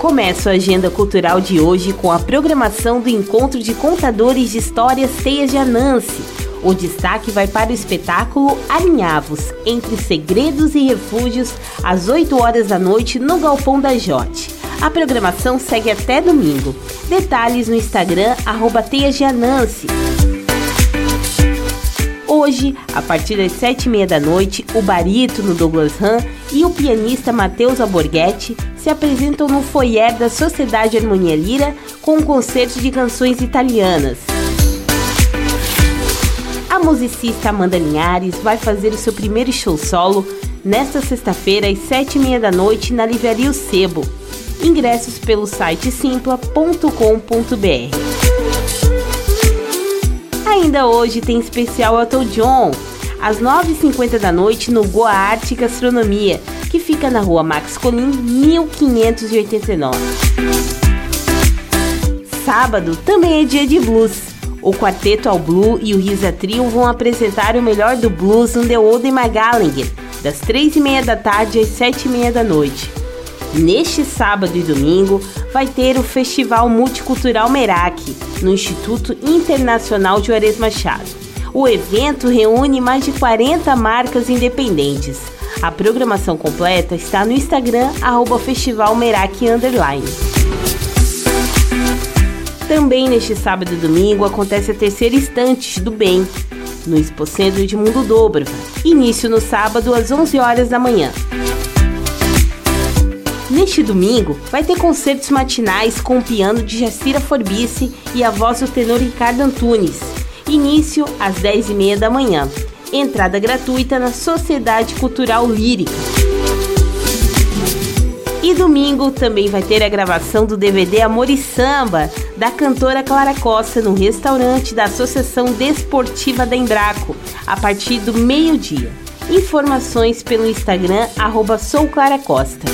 Começo a agenda cultural de hoje com a programação do Encontro de Contadores de Histórias Teias de Anansi. O destaque vai para o espetáculo Alinhavos, entre segredos e refúgios, às 8 horas da noite no Galpão da Jote. A programação segue até domingo. Detalhes no Instagram, arroba Teias de. Hoje, a partir das sete e meia da noite, o barítono Douglas Han e o pianista Matheus Alborguete se apresentam no foyer da Sociedade Harmonia Lira com um concerto de canções italianas. A musicista Amanda Linhares vai fazer o seu primeiro show solo nesta sexta-feira às sete e meia da noite na Livraria O Sebo. Ingressos pelo site simpla.com.br. Ainda hoje tem especial Elton John, às 9h50 da noite no Goa Arte Gastronomia, que fica na rua Max Colim, 1589. Sábado também é dia de blues. O Quarteto ao Blue e o Risa Trio vão apresentar o melhor do blues no The Old Gallagher, das 3 e meia da tarde às 7 e meia da noite. Neste sábado e domingo vai ter o Festival Multicultural Merak, no Instituto Internacional de Juarez Machado. O evento reúne mais de 40 marcas independentes. A programação completa está no Instagram, arroba Festival Underline. Também neste sábado e domingo acontece a terceira estante do Bem, no Expocentro de Mundo Dobrava. Início no sábado às 11 horas da manhã. Neste domingo, vai ter concertos matinais com o piano de Jacira Forbice e a voz do tenor Ricardo Antunes. Início às 10h30 da manhã. Entrada gratuita na Sociedade Cultural Lírica. E domingo também vai ter a gravação do DVD Amor e Samba, da cantora Clara Costa, no restaurante da Associação Desportiva da Embraco, a partir do meio-dia. Informações pelo Instagram, arroba souklaracosta.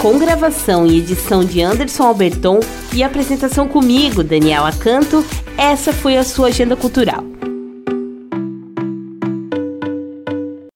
Com gravação e edição de Anderson Alberton e apresentação comigo, Daniela Canto, essa foi a sua agenda cultural.